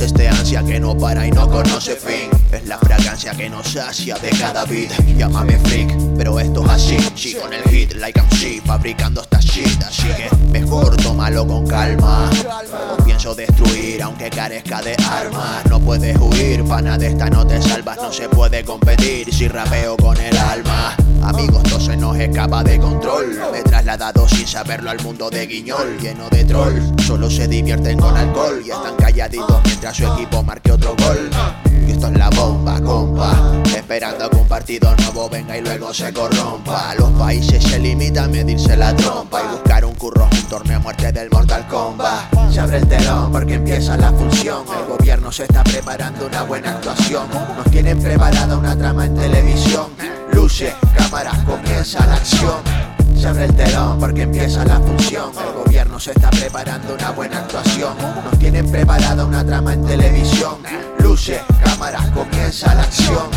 es este ansia que no para y no conoce fin. Es la fragancia que nos sacia de cada beat. Llámame freak, pero esto es así. Sí, con el hit, like I'm she, fabricando esta shit. Así que mejor tómalo con calma. O pienso destruir aunque carezca de armas No puedes huir, pana de esta no te salvas. No se puede competir si rapeo con el alma. Amigos, todo se nos escapa de control. Me he trasladado sin saberlo al mundo de guiñol, lleno de troll. Solo se divierten con alcohol y están calladitos mientras su equipo marque otro gol. Y esto es la bomba, compa. Esperando que un partido nuevo venga y luego se corrompa. Los países se limitan a medirse la trompa y buscar un curro, un torneo a muerte del Mortal Kombat. Se abre el telón porque empieza la función. El gobierno se está preparando una buena actuación. Nos tienen preparada una trama en televisión. Luce, cámaras, comienza la acción. Se abre el telón porque empieza la función. El gobierno se está preparando una buena actuación. Nos tienen preparada una trama en televisión. Luce, cámaras, comienza la acción.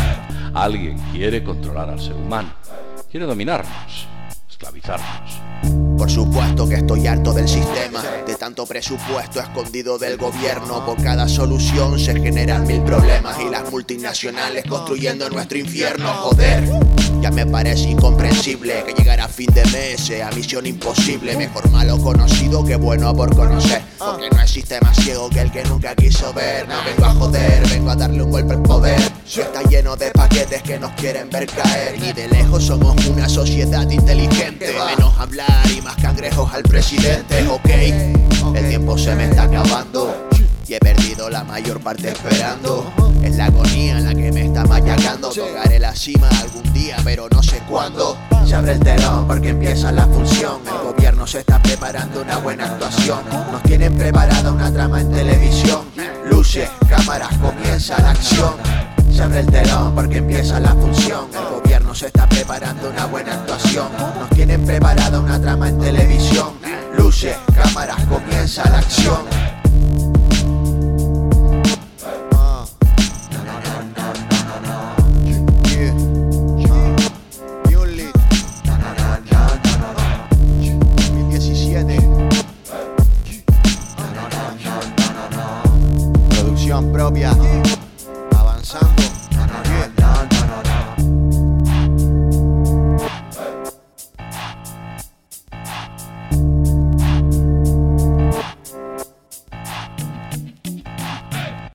Alguien quiere controlar al ser humano. Quiere dominarnos, esclavizarnos. Por supuesto que estoy harto del sistema, de tanto presupuesto escondido del gobierno. Por cada solución se generan mil problemas multinacionales construyendo nuestro infierno. Joder, ya me parece incomprensible que llegar a fin de mes sea misión imposible. Mejor malo conocido que bueno por conocer. Porque no existe más ciego que el que nunca quiso ver. No vengo a joder, vengo a darle un golpe al poder. Está lleno de paquetes que nos quieren ver caer. Ni de lejos somos una sociedad inteligente. Menos hablar y más cangrejos al presidente. Ok, el tiempo se me está acabando. Y he perdido la mayor parte esperando. Es la agonía la que me está machacando. Tocaré la cima algún día, pero no sé cuándo. Se abre el telón porque empieza la función. El gobierno se está preparando una buena actuación. Nos tienen preparada una trama en televisión. Luces, cámaras, comienza la acción. Se abre el telón porque empieza la función. El gobierno se está preparando. opinião própria.